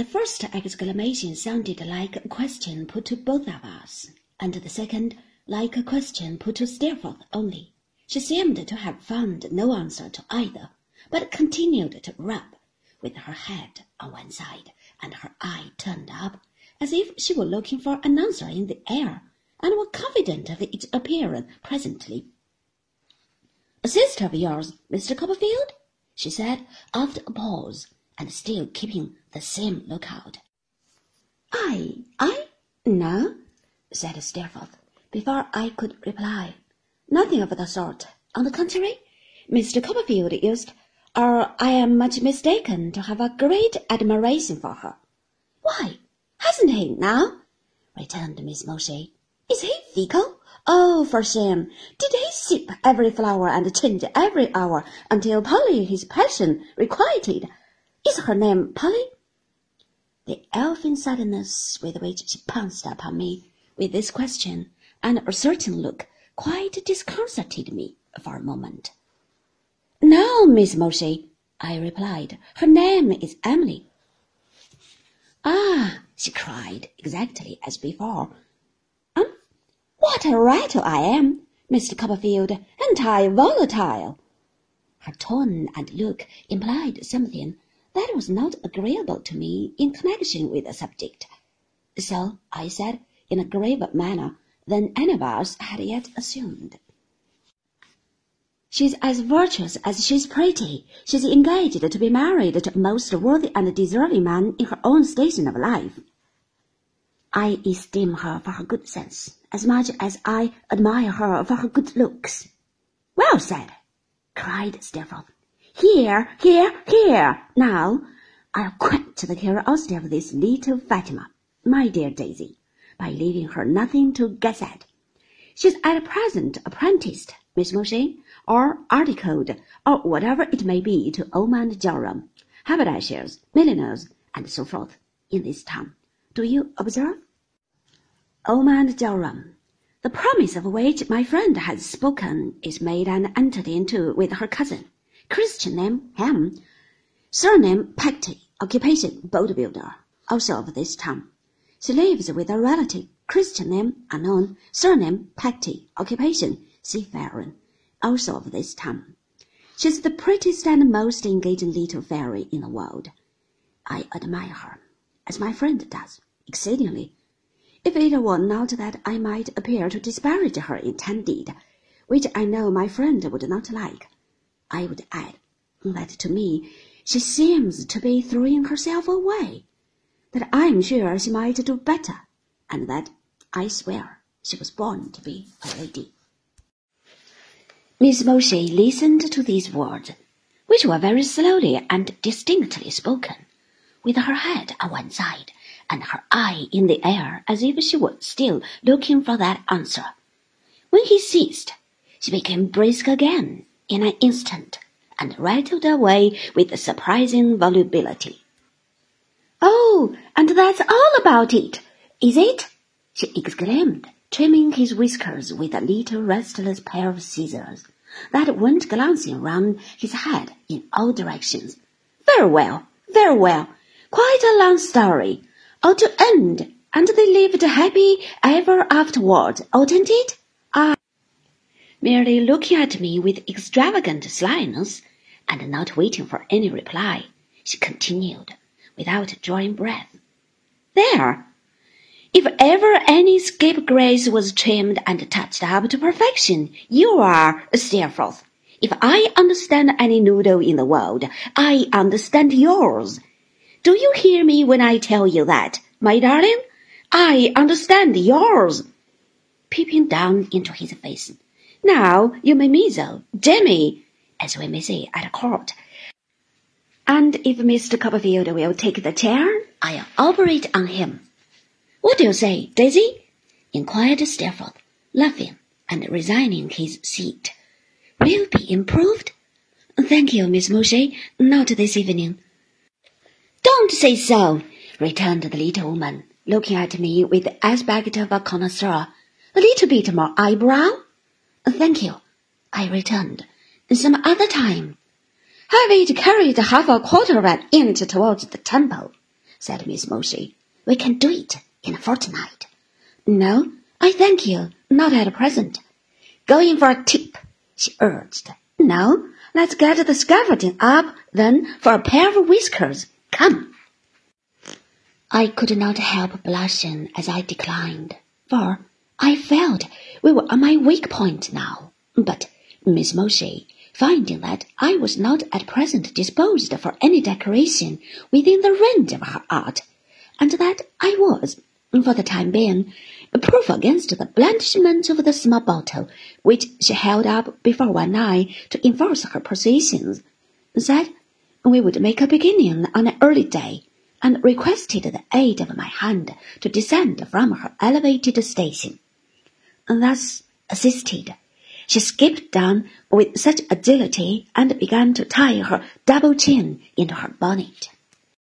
The first exclamation sounded like a question put to both of us, and the second like a question put to Steerforth only. She seemed to have found no answer to either, but continued to rub, with her head on one side and her eye turned up, as if she were looking for an answer in the air, and were confident of its appearing presently. A sister of yours, Mr. Copperfield? she said, after a pause, and still keeping the same lookout. I, I? No, said Steerforth, before I could reply. Nothing of the sort. On the contrary, Mr. Copperfield used, or I am much mistaken, to have a great admiration for her. Why, hasn't he now? returned Miss Mowcher. Is he fickle? Oh, for shame! Did he sip every flower and change every hour until Polly his passion requited? Is her name Polly? The elfin suddenness with which she pounced upon me with this question and a certain look quite disconcerted me for a moment. No, Miss Mowcher, I replied. Her name is Emily. Ah, she cried, exactly as before. Um, what a rattle I am, Mr. Copperfield, and I volatile. Her tone and look implied something that was not agreeable to me in connection with the subject. So I said, in a graver manner than any of us had yet assumed. She's as virtuous as she's pretty. She's engaged to be married to a most worthy and deserving man in her own station of life. I esteem her for her good sense as much as I admire her for her good looks. Well said, cried Steerforth. Hear, hear, hear! Now, I'll quench the curiosity of this little Fatima, my dear Daisy, by leaving her nothing to guess at. She's at present apprenticed, Miss Mowcher, or articled, or whatever it may be to Omer and Joram, haberdashers, milliners, and so forth, in this town. Do you observe? Omer and Joram, the promise of which my friend has spoken, is made and entered into with her cousin. Christian name Ham, surname Peggotty, occupation boat builder, also of this town. She lives with a relative, Christian name unknown, surname Peggotty, occupation seafaring also of this town. She's the prettiest and most engaging little fairy in the world. I admire her, as my friend does, exceedingly. If it were not that I might appear to disparage her intended, which I know my friend would not like, I would add that to me she seems to be throwing herself away, that I am sure she might do better, and that I swear she was born to be a lady. Miss Mowcher listened to these words, which were very slowly and distinctly spoken, with her head on one side and her eye in the air as if she were still looking for that answer. When he ceased, she became brisk again in an instant and rattled away with surprising volubility. Oh, and that's all about it, is it? she exclaimed, trimming his whiskers with a little restless pair of scissors that went glancing round his head in all directions. Very well, very well. Quite a long story. All to end, and they lived happy ever afterward, oughtn't it? Merely looking at me with extravagant slyness, and not waiting for any reply, she continued, without drawing breath. There, if ever any scapegrace was trimmed and touched up to perfection, you are, a Steerforth. If I understand any noodle in the world, I understand yours. Do you hear me when I tell you that, my darling? I understand yours. Peeping down into his face. Now you may measle, Jemmy, as we may say at court. And if Mr. Copperfield will take the chair, I'll operate on him. What do you say, Daisy? inquired Steerforth, laughing and resigning his seat. Will be improved? Thank you, Miss Mowcher, not this evening. Don't say so, returned the little woman, looking at me with the aspect of a connoisseur. A little bit more eyebrow? Thank you, I returned. Some other time. Have it carried half a quarter of an inch towards the temple said Miss Mowcher. We can do it in a fortnight. No, I thank you, not at present. Going for a tip, she urged. No, let's get the scaffolding up, then, for a pair of whiskers. Come. I could not help blushing as I declined, for I felt we were on my weak point now. But Miss Mowcher, finding that I was not at present disposed for any decoration within the range of her art, and that I was, for the time being, proof against the blandishment of the small bottle which she held up before one eye to enforce her positions, said we would make a beginning on an early day, and requested the aid of my hand to descend from her elevated station. Thus assisted, she skipped down with such agility and began to tie her double chin into her bonnet.